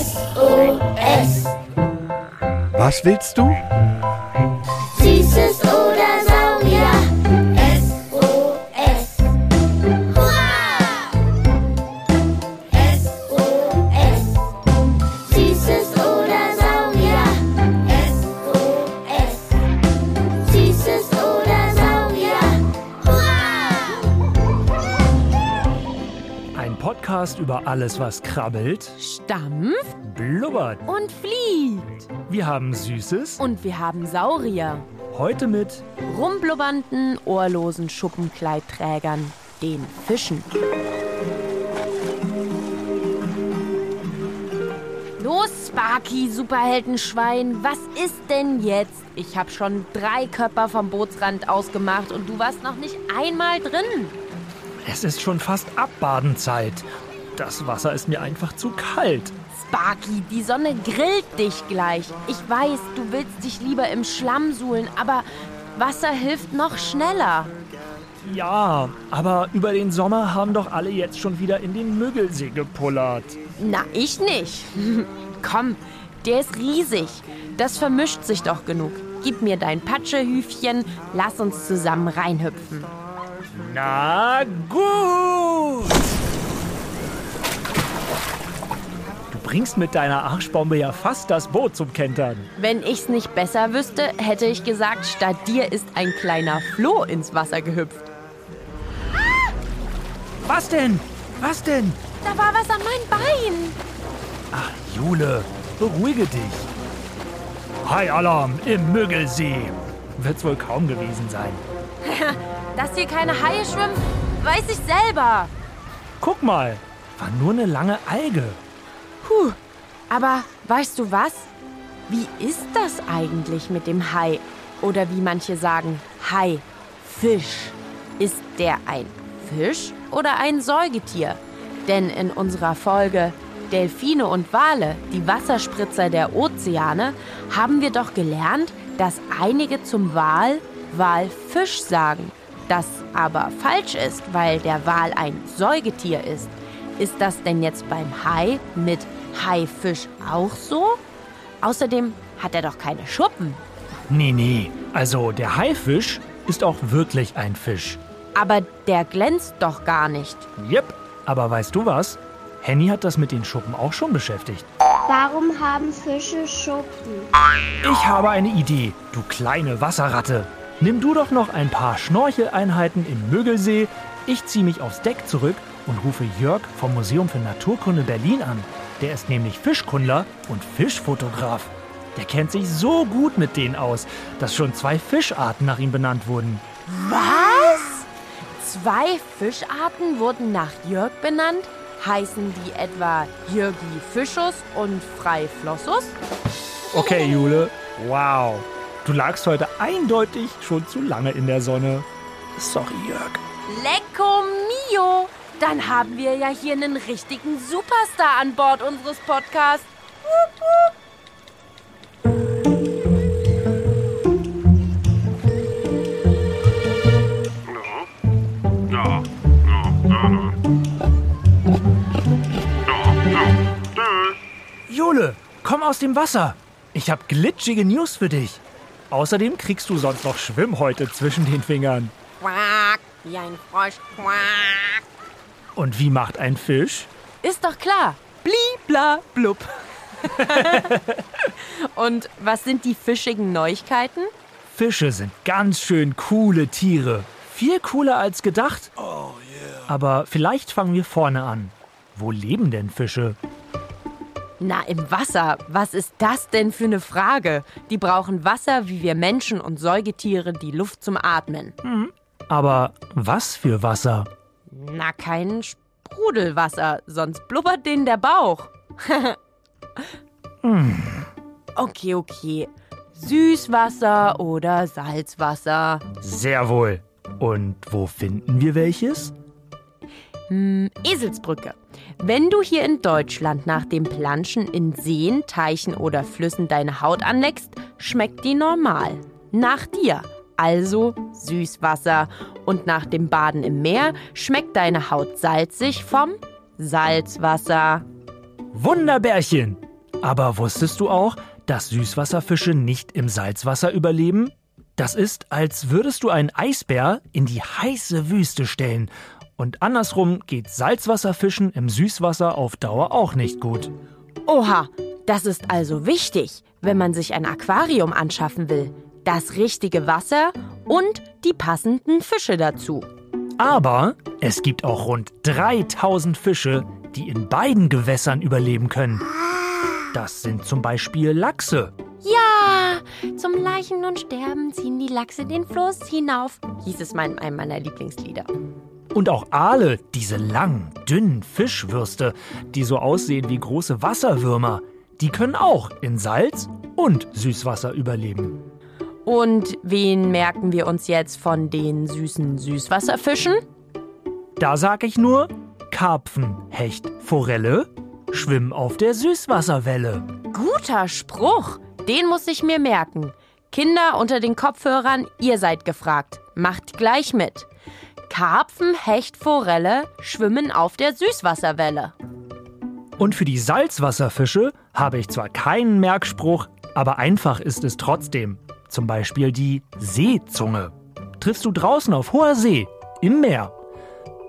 SOS. Was willst du? Podcast über alles, was krabbelt, Stampft blubbert. und fliegt. Wir haben Süßes. Und wir haben Saurier. Heute mit Rumblubbernden, ohrlosen Schuppenkleidträgern, den Fischen. Los, Sparky, Superheldenschwein, was ist denn jetzt? Ich habe schon drei Körper vom Bootsrand ausgemacht und du warst noch nicht einmal drin. Es ist schon fast Abbadenzeit. Das Wasser ist mir einfach zu kalt. Sparky, die Sonne grillt dich gleich. Ich weiß, du willst dich lieber im Schlamm suhlen, aber Wasser hilft noch schneller. Ja, aber über den Sommer haben doch alle jetzt schon wieder in den Müggelsee gepullert. Na, ich nicht. Komm, der ist riesig. Das vermischt sich doch genug. Gib mir dein Patschehüfchen, lass uns zusammen reinhüpfen. Na gut. Du bringst mit deiner Arschbombe ja fast das Boot zum Kentern. Wenn ich's nicht besser wüsste, hätte ich gesagt, statt dir ist ein kleiner Floh ins Wasser gehüpft. Was denn? Was denn? Da war was an meinem Bein. Ach, Jule, beruhige dich. High Alarm im Müggelsee. Wird's wohl kaum gewesen sein. Dass hier keine Haie schwimmen, weiß ich selber. Guck mal, war nur eine lange Alge. Puh, aber weißt du was? Wie ist das eigentlich mit dem Hai? Oder wie manche sagen, Hai, Fisch. Ist der ein Fisch oder ein Säugetier? Denn in unserer Folge Delfine und Wale, die Wasserspritzer der Ozeane, haben wir doch gelernt, dass einige zum Wal Walfisch sagen. Das aber falsch ist, weil der Wal ein Säugetier ist. Ist das denn jetzt beim Hai mit Haifisch auch so? Außerdem hat er doch keine Schuppen. Nee, nee. Also der Haifisch ist auch wirklich ein Fisch. Aber der glänzt doch gar nicht. Jep. Aber weißt du was? Henny hat das mit den Schuppen auch schon beschäftigt. Warum haben Fische Schuppen? Ich habe eine Idee, du kleine Wasserratte. Nimm du doch noch ein paar Schnorcheleinheiten im Müggelsee. Ich ziehe mich aufs Deck zurück und rufe Jörg vom Museum für Naturkunde Berlin an. Der ist nämlich Fischkundler und Fischfotograf. Der kennt sich so gut mit denen aus, dass schon zwei Fischarten nach ihm benannt wurden. Was? Zwei Fischarten wurden nach Jörg benannt? Heißen die etwa Jürgi Fischus und Frei Flossus? Okay, Jule. Wow. Du lagst heute eindeutig schon zu lange in der Sonne. Sorry, Jörg. Lecco mio! Dann haben wir ja hier einen richtigen Superstar an Bord unseres Podcasts. Jule, komm aus dem Wasser. Ich habe glitschige News für dich. Außerdem kriegst du sonst noch Schwimmhäute zwischen den Fingern. Quack, wie ein Frosch. Quack. Und wie macht ein Fisch? Ist doch klar. Bli, bla, blub. Und was sind die fischigen Neuigkeiten? Fische sind ganz schön coole Tiere. Viel cooler als gedacht. Aber vielleicht fangen wir vorne an. Wo leben denn Fische? Na, im Wasser. Was ist das denn für eine Frage? Die brauchen Wasser, wie wir Menschen und Säugetiere die Luft zum Atmen. Aber was für Wasser? Na, kein Sprudelwasser, sonst blubbert denen der Bauch. Okay, okay. Süßwasser oder Salzwasser? Sehr wohl. Und wo finden wir welches? Eselsbrücke. Wenn du hier in Deutschland nach dem Planschen in Seen, Teichen oder Flüssen deine Haut anleckst, schmeckt die normal. Nach dir. also Süßwasser. Und nach dem Baden im Meer schmeckt deine Haut salzig vom Salzwasser. Wunderbärchen! Aber wusstest du auch, dass Süßwasserfische nicht im Salzwasser überleben? Das ist, als würdest du einen Eisbär in die heiße Wüste stellen. Und andersrum geht Salzwasserfischen im Süßwasser auf Dauer auch nicht gut. Oha, das ist also wichtig, wenn man sich ein Aquarium anschaffen will. Das richtige Wasser und die passenden Fische dazu. Aber es gibt auch rund 3000 Fische, die in beiden Gewässern überleben können. Das sind zum Beispiel Lachse. Ja, zum Leichen und Sterben ziehen die Lachse den Fluss hinauf, hieß es mal in einem meiner Lieblingslieder. Und auch Aale, diese langen, dünnen Fischwürste, die so aussehen wie große Wasserwürmer, die können auch in Salz und Süßwasser überleben. Und wen merken wir uns jetzt von den süßen Süßwasserfischen? Da sag ich nur, Karpfen, Hecht, Forelle schwimmen auf der Süßwasserwelle. Guter Spruch, den muss ich mir merken. Kinder unter den Kopfhörern, ihr seid gefragt. Macht gleich mit. Karpfen, Hecht, Forelle schwimmen auf der Süßwasserwelle. Und für die Salzwasserfische habe ich zwar keinen Merkspruch, aber einfach ist es trotzdem. Zum Beispiel die Seezunge. Triffst du draußen auf hoher See, im Meer.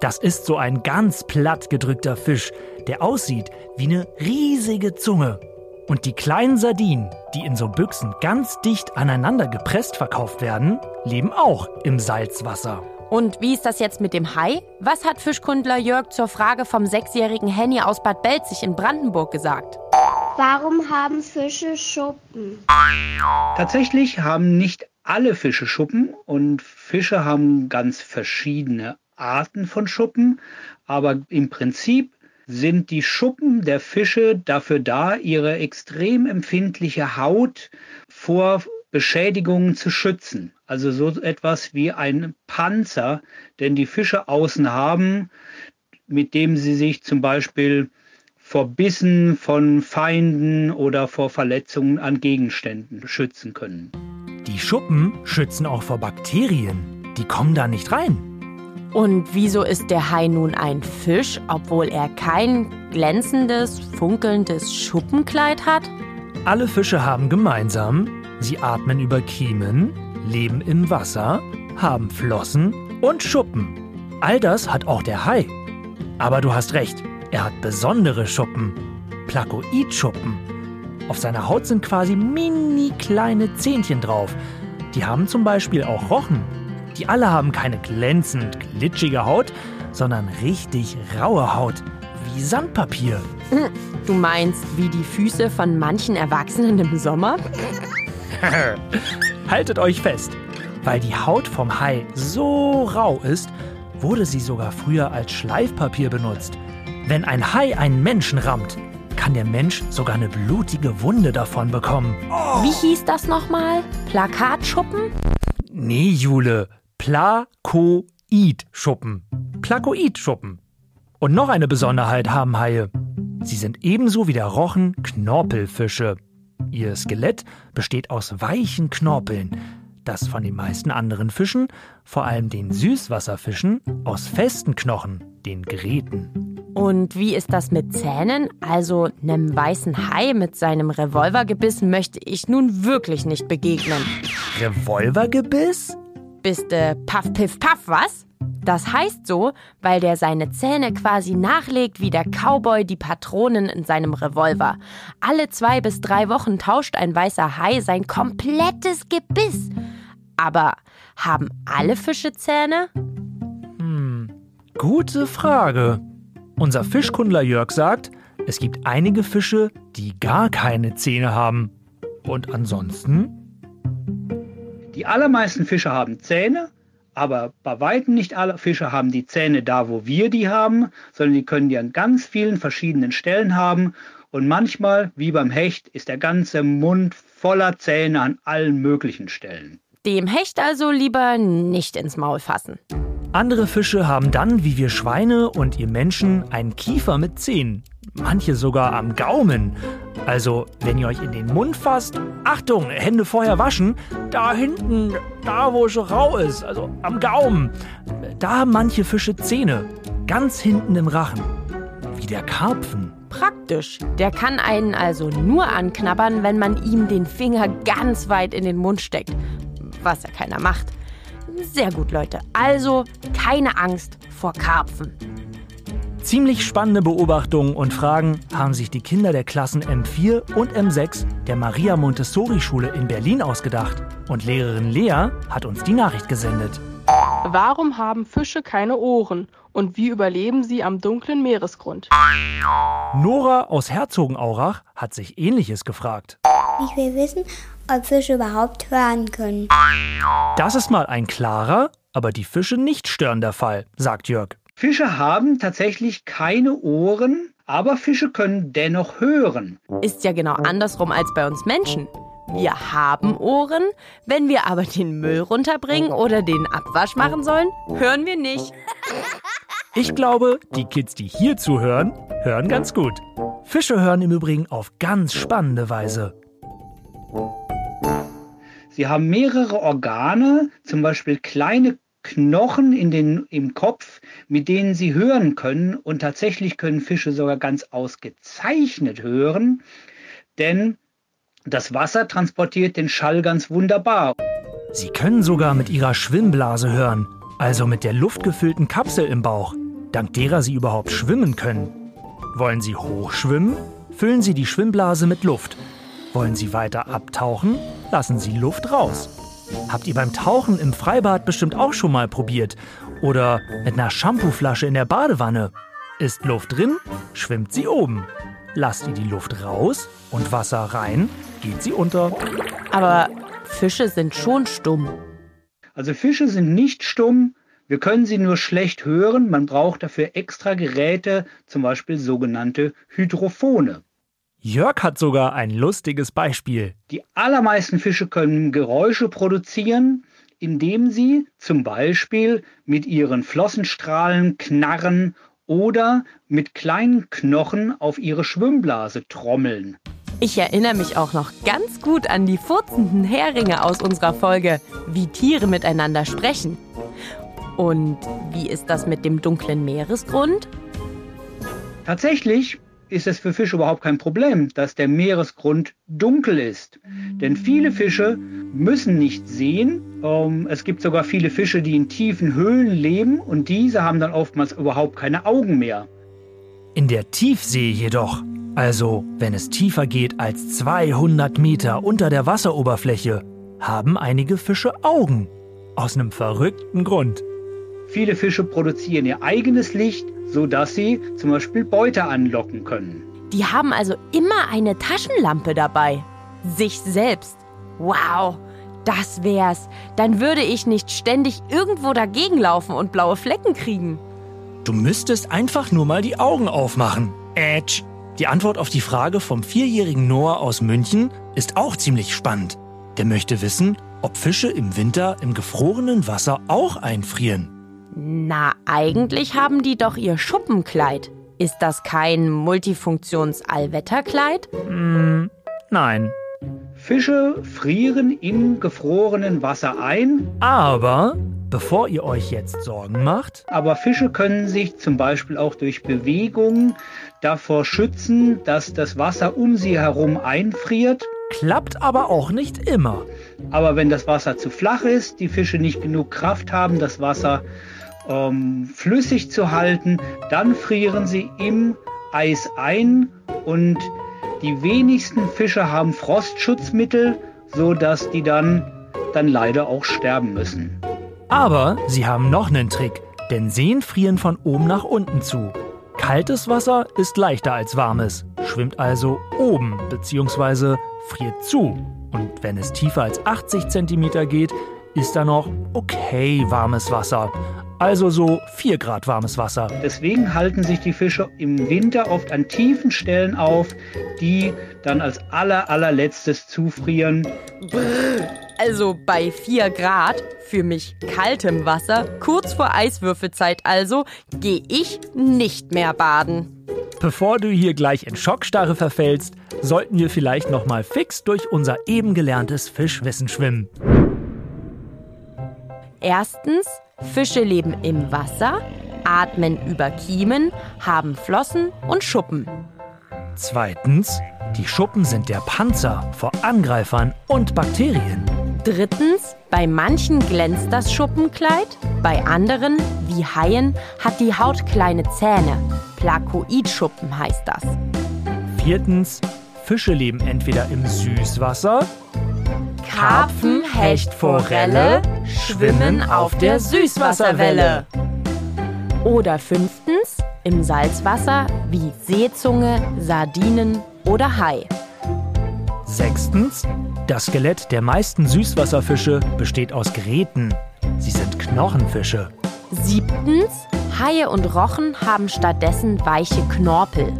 Das ist so ein ganz platt gedrückter Fisch, der aussieht wie eine riesige Zunge. Und die kleinen Sardinen, die in so Büchsen ganz dicht aneinander gepresst verkauft werden, leben auch im Salzwasser. Und wie ist das jetzt mit dem Hai? Was hat Fischkundler Jörg zur Frage vom sechsjährigen Henny aus Bad Belzig in Brandenburg gesagt? Warum haben Fische Schuppen? Tatsächlich haben nicht alle Fische Schuppen und Fische haben ganz verschiedene Arten von Schuppen, aber im Prinzip sind die Schuppen der Fische dafür da, ihre extrem empfindliche Haut vor Beschädigungen zu schützen. Also so etwas wie ein Panzer, den die Fische außen haben, mit dem sie sich zum Beispiel vor Bissen von Feinden oder vor Verletzungen an Gegenständen schützen können. Die Schuppen schützen auch vor Bakterien. Die kommen da nicht rein. Und wieso ist der Hai nun ein Fisch, obwohl er kein glänzendes, funkelndes Schuppenkleid hat? Alle Fische haben gemeinsam, sie atmen über Kiemen, leben im Wasser, haben Flossen und Schuppen. All das hat auch der Hai. Aber du hast recht, er hat besondere Schuppen. Plakoidschuppen. Auf seiner Haut sind quasi mini kleine Zähnchen drauf. Die haben zum Beispiel auch Rochen. Die alle haben keine glänzend glitschige Haut, sondern richtig raue Haut, wie Sandpapier. Du meinst wie die Füße von manchen Erwachsenen im Sommer? Haltet euch fest, weil die Haut vom Hai so rau ist, wurde sie sogar früher als Schleifpapier benutzt. Wenn ein Hai einen Menschen rammt, kann der Mensch sogar eine blutige Wunde davon bekommen. Wie hieß das nochmal? Plakatschuppen? Nee, Jule, Plakoidschuppen. Plakoidschuppen. Und noch eine Besonderheit haben Haie. Sie sind ebenso wie der Rochen Knorpelfische. Ihr Skelett besteht aus weichen Knorpeln, das von den meisten anderen Fischen, vor allem den Süßwasserfischen, aus festen Knochen, den Gräten. Und wie ist das mit Zähnen? Also einem weißen Hai mit seinem Revolvergebiss möchte ich nun wirklich nicht begegnen. Revolvergebiss? Bist du Paff, Piff, Paff, was? Das heißt so, weil der seine Zähne quasi nachlegt wie der Cowboy die Patronen in seinem Revolver. Alle zwei bis drei Wochen tauscht ein weißer Hai sein komplettes Gebiss. Aber haben alle Fische Zähne? Gute Frage. Unser Fischkundler Jörg sagt, es gibt einige Fische, die gar keine Zähne haben. Und ansonsten? Die allermeisten Fische haben Zähne, aber bei weitem nicht alle Fische haben die Zähne da, wo wir die haben, sondern die können die an ganz vielen verschiedenen Stellen haben. Und manchmal, wie beim Hecht, ist der ganze Mund voller Zähne an allen möglichen Stellen. Dem Hecht also lieber nicht ins Maul fassen. Andere Fische haben dann, wie wir Schweine und ihr Menschen, einen Kiefer mit Zähnen. Manche sogar am Gaumen. Also, wenn ihr euch in den Mund fasst, Achtung, Hände vorher waschen, da hinten, da wo es rau ist, also am Gaumen, da haben manche Fische Zähne, ganz hinten im Rachen, wie der Karpfen. Praktisch. Der kann einen also nur anknabbern, wenn man ihm den Finger ganz weit in den Mund steckt. Was ja keiner macht. Sehr gut, Leute. Also keine Angst vor Karpfen. Ziemlich spannende Beobachtungen und Fragen haben sich die Kinder der Klassen M4 und M6 der Maria Montessori Schule in Berlin ausgedacht. Und Lehrerin Lea hat uns die Nachricht gesendet. Warum haben Fische keine Ohren und wie überleben sie am dunklen Meeresgrund? Nora aus Herzogenaurach hat sich Ähnliches gefragt. Ich will wissen, ob Fische überhaupt hören können. Das ist mal ein klarer, aber die Fische nicht störender Fall, sagt Jörg. Fische haben tatsächlich keine Ohren, aber Fische können dennoch hören. Ist ja genau andersrum als bei uns Menschen. Wir haben Ohren, wenn wir aber den Müll runterbringen oder den Abwasch machen sollen, hören wir nicht. Ich glaube, die Kids, die hier zuhören, hören ganz gut. Fische hören im Übrigen auf ganz spannende Weise. Sie haben mehrere Organe, zum Beispiel kleine Knochen in den, im Kopf, mit denen sie hören können. Und tatsächlich können Fische sogar ganz ausgezeichnet hören, denn das Wasser transportiert den Schall ganz wunderbar. Sie können sogar mit ihrer Schwimmblase hören, also mit der luftgefüllten Kapsel im Bauch, dank derer sie überhaupt schwimmen können. Wollen Sie hochschwimmen? Füllen Sie die Schwimmblase mit Luft. Wollen Sie weiter abtauchen? Lassen Sie Luft raus. Habt ihr beim Tauchen im Freibad bestimmt auch schon mal probiert? Oder mit einer Shampooflasche in der Badewanne? Ist Luft drin, schwimmt sie oben. Lasst ihr die Luft raus und Wasser rein, geht sie unter. Aber Fische sind schon stumm. Also Fische sind nicht stumm, wir können sie nur schlecht hören. Man braucht dafür extra Geräte, zum Beispiel sogenannte Hydrophone. Jörg hat sogar ein lustiges Beispiel. Die allermeisten Fische können Geräusche produzieren, indem sie zum Beispiel mit ihren Flossenstrahlen knarren oder mit kleinen Knochen auf ihre Schwimmblase trommeln. Ich erinnere mich auch noch ganz gut an die furzenden Heringe aus unserer Folge, wie Tiere miteinander sprechen. Und wie ist das mit dem dunklen Meeresgrund? Tatsächlich ist es für Fische überhaupt kein Problem, dass der Meeresgrund dunkel ist. Denn viele Fische müssen nicht sehen. Ähm, es gibt sogar viele Fische, die in tiefen Höhlen leben und diese haben dann oftmals überhaupt keine Augen mehr. In der Tiefsee jedoch, also wenn es tiefer geht als 200 Meter unter der Wasseroberfläche, haben einige Fische Augen. Aus einem verrückten Grund. Viele Fische produzieren ihr eigenes Licht, sodass sie zum Beispiel Beute anlocken können. Die haben also immer eine Taschenlampe dabei. Sich selbst. Wow, das wär's. Dann würde ich nicht ständig irgendwo dagegen laufen und blaue Flecken kriegen. Du müsstest einfach nur mal die Augen aufmachen. Ätsch. Die Antwort auf die Frage vom vierjährigen Noah aus München ist auch ziemlich spannend. Der möchte wissen, ob Fische im Winter im gefrorenen Wasser auch einfrieren. Na, eigentlich haben die doch ihr Schuppenkleid. Ist das kein Multifunktions-Allwetterkleid? Hm, nein. Fische frieren im gefrorenen Wasser ein. Aber, bevor ihr euch jetzt Sorgen macht. Aber Fische können sich zum Beispiel auch durch Bewegung davor schützen, dass das Wasser um sie herum einfriert. Klappt aber auch nicht immer. Aber wenn das Wasser zu flach ist, die Fische nicht genug Kraft haben, das Wasser ähm, flüssig zu halten, dann frieren sie im Eis ein und die wenigsten Fische haben Frostschutzmittel, so dass die dann dann leider auch sterben müssen. Aber sie haben noch einen Trick, denn Seen frieren von oben nach unten zu. Kaltes Wasser ist leichter als warmes, schwimmt also oben bzw. friert zu. Und wenn es tiefer als 80 cm geht, ist da noch okay warmes Wasser. Also so 4 Grad warmes Wasser. Deswegen halten sich die Fische im Winter oft an tiefen Stellen auf, die dann als aller allerletztes zufrieren. Also bei 4 Grad, für mich kaltem Wasser, kurz vor Eiswürfelzeit also, gehe ich nicht mehr baden. Bevor du hier gleich in Schockstarre verfällst, sollten wir vielleicht noch mal fix durch unser eben gelerntes Fischwissen schwimmen. Erstens, Fische leben im Wasser, atmen über Kiemen, haben Flossen und Schuppen. Zweitens, die Schuppen sind der Panzer vor Angreifern und Bakterien. Drittens, bei manchen glänzt das Schuppenkleid, bei anderen, wie Haien, hat die Haut kleine Zähne. Plakoidschuppen heißt das. Viertens, Fische leben entweder im Süßwasser, Karpfen, Hecht, Forelle schwimmen auf der Süßwasserwelle. Oder fünftens, im Salzwasser wie Seezunge, Sardinen oder Hai. Sechstens, das Skelett der meisten Süßwasserfische besteht aus Gräten. Sie sind Knochenfische. Siebtens, Haie und Rochen haben stattdessen weiche Knorpel.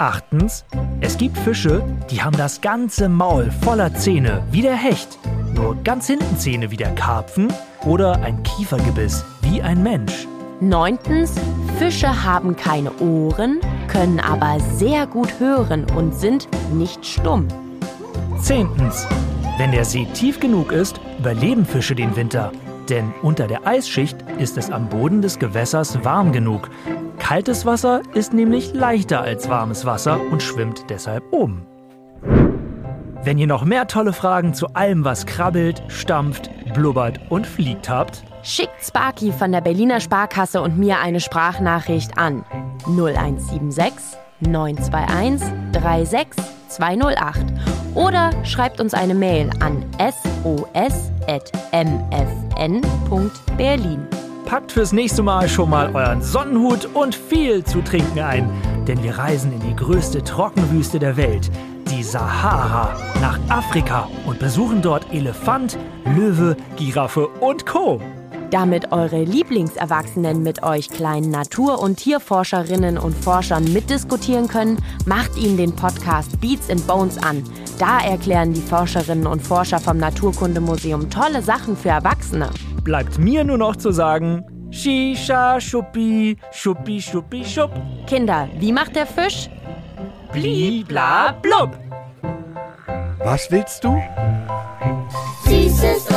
Achtens, es gibt Fische, die haben das ganze Maul voller Zähne, wie der Hecht. Nur ganz hinten Zähne wie der Karpfen oder ein Kiefergebiss, wie ein Mensch. Neuntens, Fische haben keine Ohren, können aber sehr gut hören und sind nicht stumm. Zehntens, wenn der See tief genug ist, überleben Fische den Winter. Denn unter der Eisschicht ist es am Boden des Gewässers warm genug. Kaltes Wasser ist nämlich leichter als warmes Wasser und schwimmt deshalb oben. Wenn ihr noch mehr tolle Fragen zu allem, was krabbelt, stampft, blubbert und fliegt habt, Schickt Sparky von der Berliner Sparkasse und mir eine Sprachnachricht an 0176 921 36208 oder schreibt uns eine Mail an sos.mfn.berlin. packt fürs nächste Mal schon mal euren Sonnenhut und viel zu trinken ein, denn wir reisen in die größte Trockenwüste der Welt, die Sahara, nach Afrika und besuchen dort Elefant, Löwe, Giraffe und Co. Damit eure Lieblingserwachsenen mit euch kleinen Natur- und Tierforscherinnen und Forschern mitdiskutieren können, macht ihnen den Podcast Beats and Bones an. Da erklären die Forscherinnen und Forscher vom Naturkundemuseum tolle Sachen für Erwachsene. Bleibt mir nur noch zu sagen, Shisha, Schuppi, Schuppi, Schuppi, Schupp, Kinder, wie macht der Fisch? Bli, bla, blub. Was willst du? Süßes